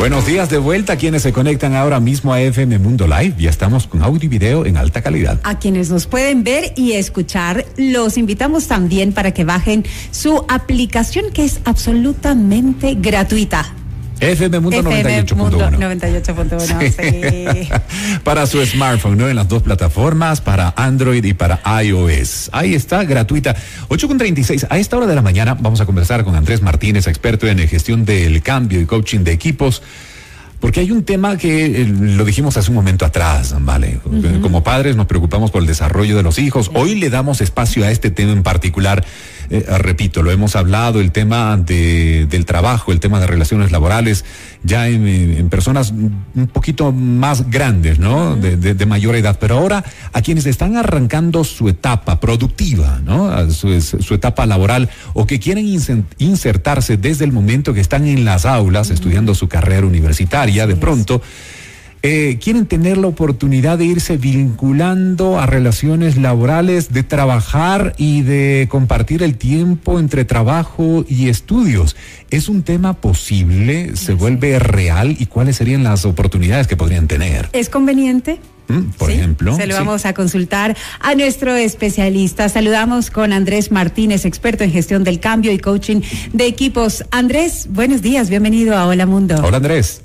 Buenos días de vuelta a quienes se conectan ahora mismo a FM Mundo Live. Ya estamos con audio y video en alta calidad. A quienes nos pueden ver y escuchar, los invitamos también para que bajen su aplicación que es absolutamente gratuita. FM Mundo 98.1. 98.1, para su smartphone, ¿no? En las dos plataformas, para Android y para iOS. Ahí está, gratuita. 8.36. A esta hora de la mañana vamos a conversar con Andrés Martínez, experto en gestión del cambio y coaching de equipos. Porque hay un tema que eh, lo dijimos hace un momento atrás, ¿vale? Como padres nos preocupamos por el desarrollo de los hijos. Hoy le damos espacio a este tema en particular. Eh, repito, lo hemos hablado, el tema de, del trabajo, el tema de relaciones laborales, ya en, personas un poquito más grandes, ¿no? De, de, mayor edad. Pero ahora a quienes están arrancando su etapa productiva, ¿no? Su, su etapa laboral o que quieren insertarse desde el momento que están en las aulas estudiando su carrera universitaria ya de pronto, eh, quieren tener la oportunidad de irse vinculando a relaciones laborales, de trabajar y de compartir el tiempo entre trabajo y estudios. ¿Es un tema posible? ¿Se vuelve real? ¿Y cuáles serían las oportunidades que podrían tener? ¿Es conveniente? Mm, por ejemplo. Se lo vamos a consultar a nuestro especialista. Saludamos con Andrés Martínez, experto en gestión del cambio y coaching de equipos. Andrés, buenos días, bienvenido a Hola Mundo. Hola Andrés.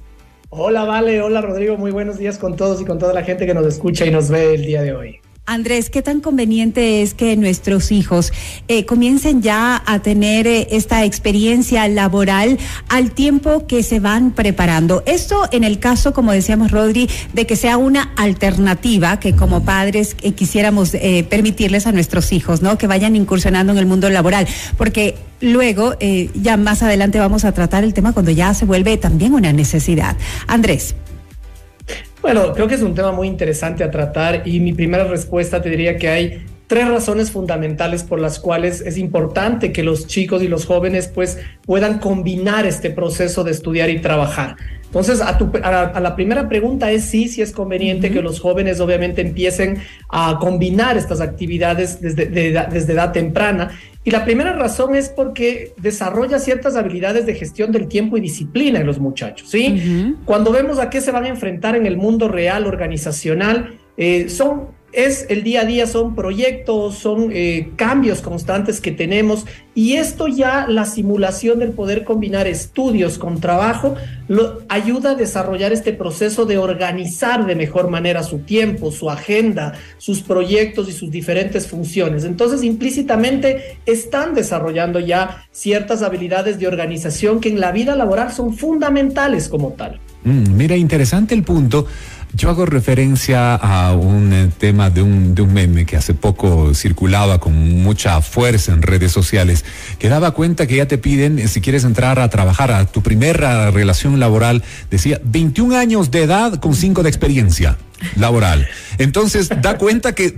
Hola, Vale, hola Rodrigo, muy buenos días con todos y con toda la gente que nos escucha y nos ve el día de hoy. Andrés, ¿qué tan conveniente es que nuestros hijos eh, comiencen ya a tener eh, esta experiencia laboral al tiempo que se van preparando? Esto en el caso, como decíamos Rodri, de que sea una alternativa que como padres eh, quisiéramos permitirles a nuestros hijos, ¿no? Que vayan incursionando en el mundo laboral, porque luego ya más adelante vamos a tratar el tema cuando ya se vuelve también una necesidad. Andrés. Bueno, creo que es un tema muy interesante a tratar y mi primera respuesta te diría que hay tres razones fundamentales por las cuales es importante que los chicos y los jóvenes pues puedan combinar este proceso de estudiar y trabajar. Entonces, a, tu, a, la, primera pregunta es sí, sí es conveniente que los jóvenes obviamente empiecen a combinar estas actividades desde, desde edad temprana. Y la primera razón es porque desarrolla ciertas habilidades de gestión del tiempo y disciplina en los muchachos, ¿sí? Cuando vemos a qué se van a enfrentar en el mundo real organizacional, eh, son es el día a día, son proyectos, son eh, cambios constantes que tenemos y esto ya la simulación del poder combinar estudios con trabajo ayuda a desarrollar este proceso de organizar de mejor manera su tiempo, su agenda, sus proyectos y sus diferentes funciones. Entonces, implícitamente están desarrollando ya ciertas habilidades de organización que en la vida laboral son fundamentales como tal. Mm, mira, interesante el punto yo hago referencia a un eh, tema de un, de un meme que hace poco circulaba con mucha fuerza en redes sociales, que daba cuenta que ya te piden, eh, si quieres entrar a trabajar a tu primera relación laboral, decía 21 años de edad con 5 de experiencia laboral. Entonces, da cuenta que,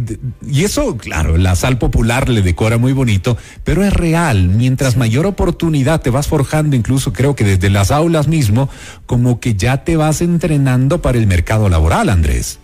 y eso, claro, la sal popular le decora muy bonito, pero es real. Mientras mayor oportunidad te vas forjando, incluso creo que desde las aulas mismo, como que ya te vas entrenando para el mercado laboral, Andrés.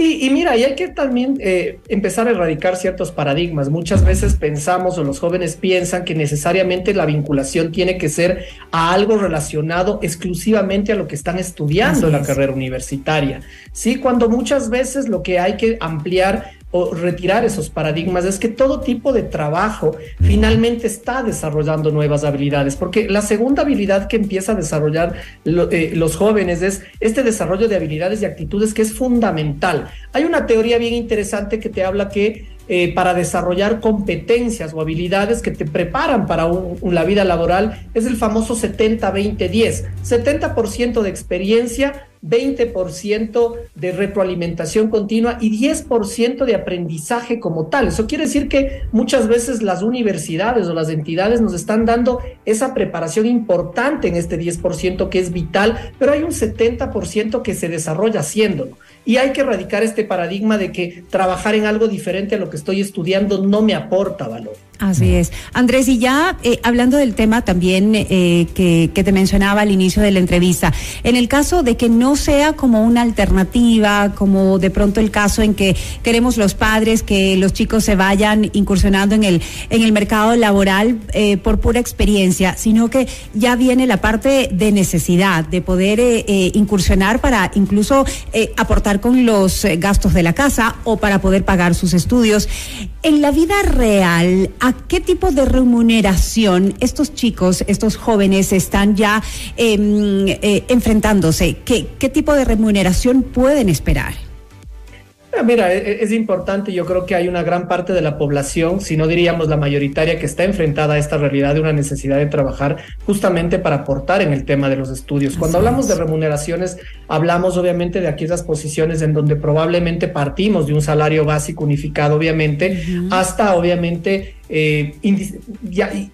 Y, mira, y hay que también eh, empezar a erradicar ciertos paradigmas. Muchas veces pensamos o los jóvenes piensan que necesariamente la vinculación tiene que ser a algo relacionado exclusivamente a lo que están estudiando en la carrera universitaria. Sí, cuando muchas veces lo que hay que ampliar o retirar esos paradigmas es que todo tipo de trabajo finalmente está desarrollando nuevas habilidades, porque la segunda habilidad que empieza a desarrollar eh, los jóvenes es este desarrollo de habilidades y actitudes que es fundamental. Hay una teoría bien interesante que te habla que eh, para desarrollar competencias o habilidades que te preparan para la vida laboral es el famoso 70-20-10. 70%, de experiencia, 20% de retroalimentación continua y 10% de aprendizaje como tal. Eso quiere decir que muchas veces las universidades o las entidades nos están dando esa preparación importante en este 10% que es vital, pero hay un 70% que se desarrolla haciéndolo. y hay que erradicar este paradigma de que trabajar en algo diferente a lo que estoy estudiando no me aporta valor. Así es. Andrés, y ya eh, hablando del tema también eh, que, que, te mencionaba al inicio de la entrevista, en el caso de que no sea como una alternativa, como de pronto el caso en que queremos los padres que los chicos se vayan incursionando en el, en el mercado laboral eh, por pura experiencia, sino que ya viene la parte de necesidad, de poder incursionar para incluso aportar con los gastos de la casa o para poder pagar sus estudios. En la vida real, ¿a qué tipo de remuneración estos chicos, estos jóvenes están ya em, eh, enfrentándose? ¿Qué, ¿Qué tipo de remuneración pueden esperar? Ah, mira, e, e, es importante, yo creo que hay una gran parte de la población, si no diríamos la mayoritaria, que está enfrentada a esta realidad de una necesidad de trabajar justamente para aportar en el tema de los estudios. Cuando hablamos de remuneraciones, hablamos obviamente de aquellas posiciones en donde probablemente partimos de un salario básico unificado, obviamente, hasta obviamente eh,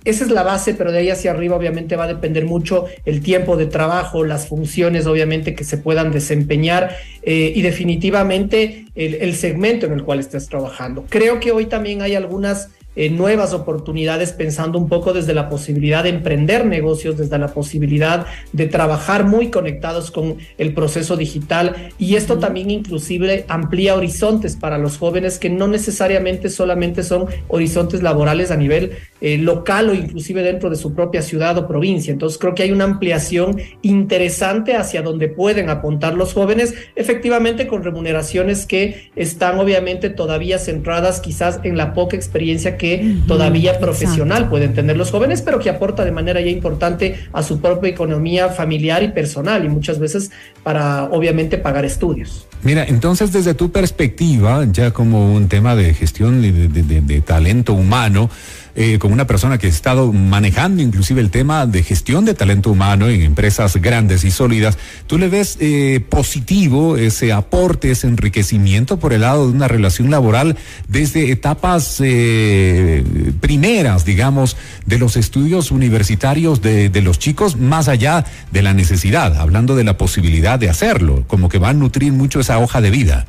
esa es la base, pero de ahí hacia arriba obviamente va a depender mucho el tiempo de trabajo, las funciones obviamente que se puedan desempeñar eh, y definitivamente el, el segmento en el cual estés trabajando. Creo que hoy también hay algunas eh, nuevas oportunidades pensando un poco desde la posibilidad de emprender negocios, desde la posibilidad de trabajar muy conectados con el proceso digital y esto también inclusive amplía horizontes para los jóvenes que no necesariamente solamente son horizontes laborales a nivel eh, local o inclusive dentro de su propia ciudad o provincia. Entonces creo que hay una ampliación interesante hacia donde pueden apuntar los jóvenes, efectivamente con remuneraciones que están obviamente todavía centradas quizás en la poca experiencia que que todavía profesional pueden tener los jóvenes, pero que aporta de manera ya importante a su propia economía familiar y personal y muchas veces para obviamente pagar estudios. Mira, entonces desde tu perspectiva, ya como un tema de gestión de talento humano, eh, con una persona que ha estado manejando inclusive el tema de gestión de talento humano en empresas grandes y sólidas, ¿tú le ves eh, positivo ese aporte, ese enriquecimiento por el lado de una relación laboral desde etapas eh, primeras, digamos, de los estudios universitarios de, de los chicos, más allá de la necesidad, hablando de la posibilidad de hacerlo, como que va a nutrir mucho esa hoja de vida?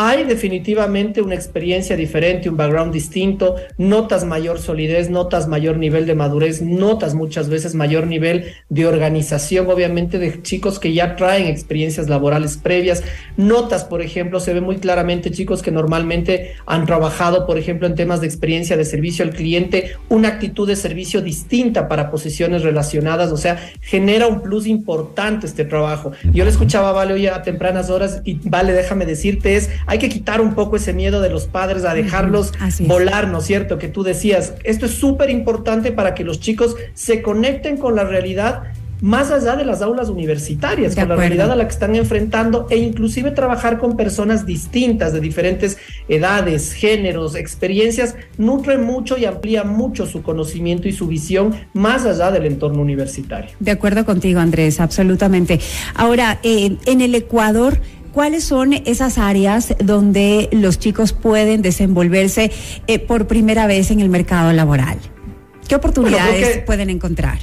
Hay definitivamente una experiencia diferente, un background distinto, notas mayor solidez, notas mayor nivel de madurez, notas muchas veces mayor nivel de organización, obviamente de chicos que ya traen experiencias laborales previas, notas, por ejemplo, se ve muy claramente chicos que normalmente han trabajado, por ejemplo, en temas de experiencia de servicio al cliente, una actitud de servicio distinta para posiciones relacionadas, o sea, genera un plus importante este trabajo. Yo le escuchaba Vale hoy a tempranas horas y Vale, déjame decirte, es hay que quitar un poco ese miedo de los padres a dejarlos volar, ¿no es cierto? Que tú decías, esto es súper importante para que los chicos se conecten con la realidad más allá de las aulas universitarias, con la realidad a la que están enfrentando e inclusive trabajar con personas distintas de diferentes edades, géneros, experiencias, nutre mucho y amplía mucho su conocimiento y su visión más allá del entorno universitario. De acuerdo contigo, Andrés, absolutamente. Ahora, eh, en el Ecuador, ¿Cuáles son esas áreas donde los chicos pueden desenvolverse eh, por primera vez en el mercado laboral? ¿Qué oportunidades pueden encontrar?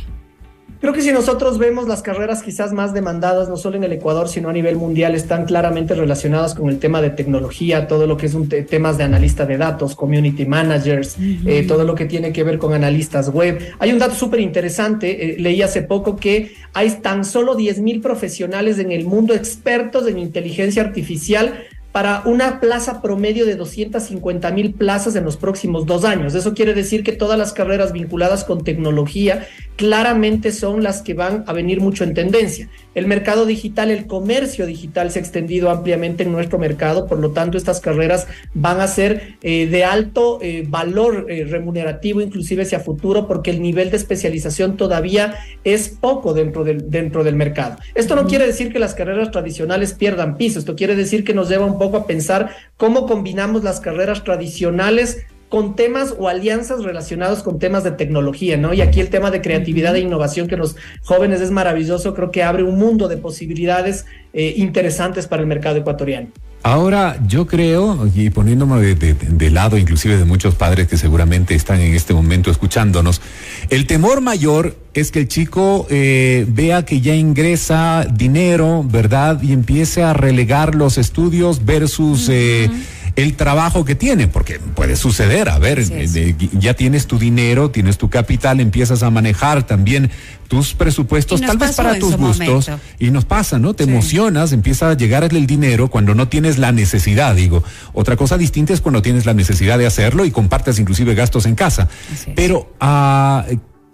Creo que si nosotros vemos las carreras quizás más demandadas, no solo en el Ecuador, sino a nivel mundial, están claramente relacionadas con el tema de tecnología, todo lo que es un temas de analista de datos, community managers, eh, todo lo que tiene que ver con analistas web. Hay un dato súper interesante, eh, leí hace poco que hay tan solo 10 mil profesionales en el mundo expertos en inteligencia artificial para una plaza promedio de 250 mil plazas en los próximos dos años. Eso quiere decir que todas las carreras vinculadas con tecnología claramente son las que van a venir mucho en tendencia. El mercado digital, el comercio digital se ha extendido ampliamente en nuestro mercado, por lo tanto estas carreras van a ser eh, de alto eh, valor eh, remunerativo, inclusive hacia futuro, porque el nivel de especialización todavía es poco dentro del, dentro del mercado. Esto no quiere decir que las carreras tradicionales pierdan piso, esto quiere decir que nos lleva un poco a pensar cómo combinamos las carreras tradicionales con temas o alianzas relacionados con temas de tecnología, ¿no? Y aquí el tema de creatividad e innovación que los jóvenes es maravilloso, creo que abre un mundo de posibilidades eh, interesantes para el mercado ecuatoriano. Ahora, yo creo, y poniéndome de, lado inclusive de muchos padres que seguramente están en este momento escuchándonos, el temor mayor es que el chico eh, vea que ya ingresa dinero, ¿verdad? Y empiece a relegar los estudios versus eh, el trabajo que tiene, porque puede suceder, a ver, eh, ya tienes tu dinero, tienes tu capital, empiezas a manejar también tus presupuestos, tal vez para tus gustos, y nos pasa, ¿no? Te emocionas, empieza a llegar el dinero cuando no tienes la necesidad, digo. Otra cosa distinta es cuando tienes la necesidad de hacerlo y compartes inclusive gastos en casa. Pero, ah,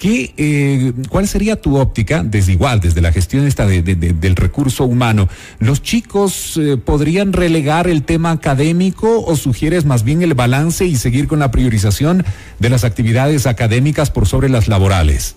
¿Qué, eh, ¿Cuál sería tu óptica, desde igual, desde la gestión esta de, del recurso humano? ¿Los chicos eh, podrían relegar el tema académico o sugieres más bien el balance y seguir con la priorización de las actividades académicas por sobre las laborales?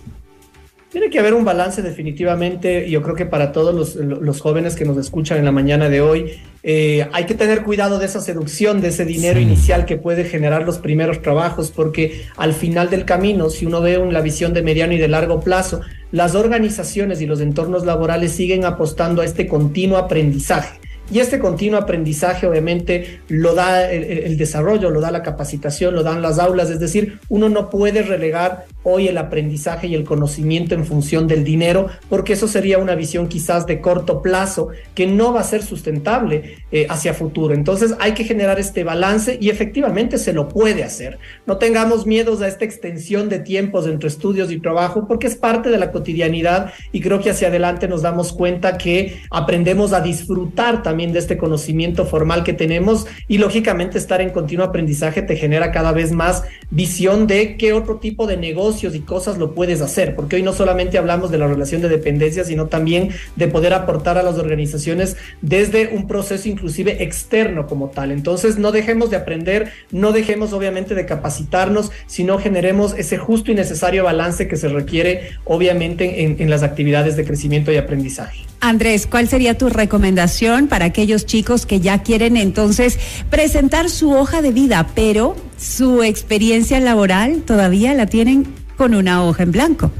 Tiene que haber un balance definitivamente, yo creo que para todos los, jóvenes que nos escuchan en la mañana de hoy, eh, hay que tener cuidado de esa seducción, de ese dinero inicial que puede generar los primeros trabajos, porque al final del camino, si uno ve la visión de mediano y de largo plazo, las organizaciones y los entornos laborales siguen apostando a este continuo aprendizaje. Y este continuo aprendizaje obviamente lo da el, desarrollo, lo da la capacitación, lo dan las aulas, es decir, uno no puede relegar hoy el aprendizaje y el conocimiento en función del dinero, porque eso sería una visión quizás de corto plazo que no va a ser sustentable eh, hacia futuro. Entonces hay que generar este balance y efectivamente se lo puede hacer. No tengamos miedos a esta extensión de tiempos entre estudios y trabajo, porque es parte de la cotidianidad y creo que hacia adelante nos damos cuenta que aprendemos a disfrutar también de este conocimiento formal que tenemos y lógicamente estar en continuo aprendizaje te genera cada vez más visión de qué otro tipo de y cosas lo puedes hacer, porque hoy no solamente hablamos de la relación de dependencia, sino también de poder aportar a las organizaciones desde un proceso inclusive externo como tal. Entonces no dejemos de aprender, no dejemos obviamente de capacitarnos, sino generemos ese justo y necesario balance que se requiere obviamente en, en las actividades de crecimiento y aprendizaje. Andrés, ¿cuál sería tu recomendación para aquellos chicos que ya quieren entonces presentar su hoja de vida, pero su experiencia laboral todavía la tienen con una hoja en blanco?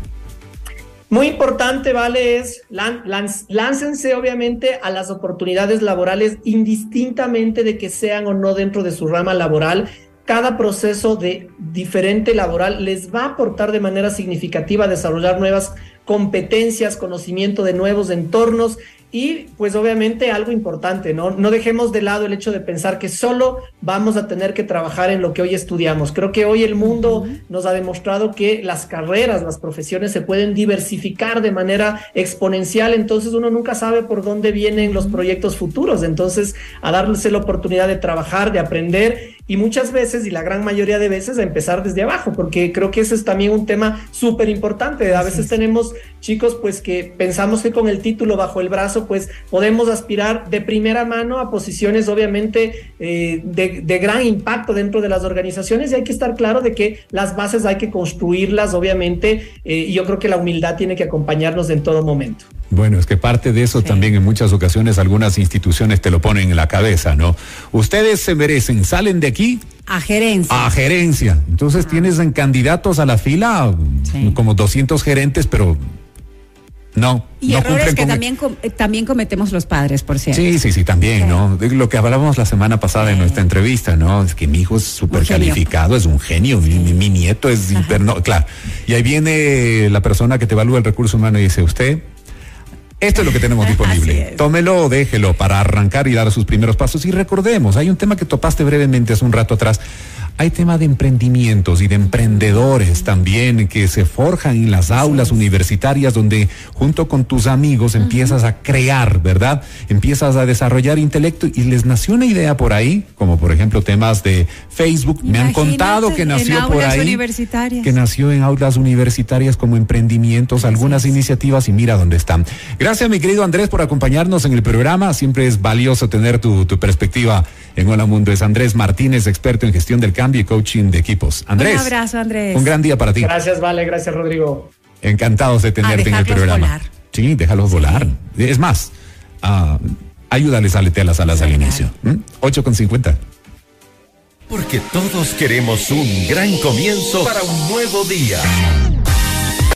Muy importante, ¿vale? Es láncense obviamente a las oportunidades laborales indistintamente de que sean o no dentro de su rama laboral cada proceso de diferente laboral les va a aportar de manera significativa desarrollar nuevas competencias, conocimiento de nuevos entornos y pues obviamente algo importante, ¿no? No dejemos de lado el hecho de pensar que solo vamos a tener que trabajar en lo que hoy estudiamos. Creo que hoy el mundo nos ha demostrado que las carreras, las profesiones se pueden diversificar de manera exponencial, entonces uno nunca sabe por dónde vienen los proyectos futuros, entonces a darles la oportunidad de trabajar, de aprender y muchas veces, y la gran mayoría de veces, a empezar desde abajo, porque creo que ese es también un tema súper importante. A veces tenemos chicos pues que pensamos que con el título bajo el brazo pues podemos aspirar de primera mano a posiciones obviamente eh, de, gran impacto dentro de las organizaciones y hay que estar claro de que las bases hay que construirlas obviamente eh, y yo creo que la humildad tiene que acompañarnos en todo momento. Bueno, es que parte de eso también en muchas ocasiones algunas instituciones te lo ponen en la cabeza, ¿no? Ustedes se merecen, salen de aquí a gerencia. A gerencia. Entonces ah. tienes en candidatos a la fila como 200 gerentes, pero no. Y errores que también, eh, también cometemos los padres, por cierto. Sí, sí, sí, también, ¿no? Lo que hablábamos la semana pasada en nuestra entrevista, ¿no? Es que mi hijo es súper calificado, es un genio, mi, nieto es no, claro. Y ahí viene la persona que te evalúa el recurso humano y dice, usted, esto es lo que tenemos disponible. Tómelo o déjelo para arrancar y dar sus primeros pasos. Y recordemos, hay un tema que topaste brevemente hace un rato atrás hay tema de emprendimientos y de emprendedores también que se forjan en las aulas universitarias donde junto con tus amigos empiezas a crear, ¿verdad? Empiezas a desarrollar intelecto y les nació una idea por ahí, como por ejemplo temas de Facebook. Me han contado que nació por ahí. Que nació en aulas universitarias como emprendimientos, algunas iniciativas y mira dónde están. Gracias mi querido Andrés por acompañarnos en el programa. Siempre es valioso tener tu, tu perspectiva en Hola Mundo. Es Andrés Martínez, experto en gestión del cambio cambio y coaching de equipos. Andrés. Un abrazo, Andrés. Un gran día para ti. Gracias, Vale. Gracias, Rodrigo. Encantados de tenerte en el programa. Volar. Sí, déjalos volar. Es más, uh, ayúdales a aletear las alas al inicio. ¿Mm? 8 con 50. Porque todos queremos un gran comienzo para un nuevo día.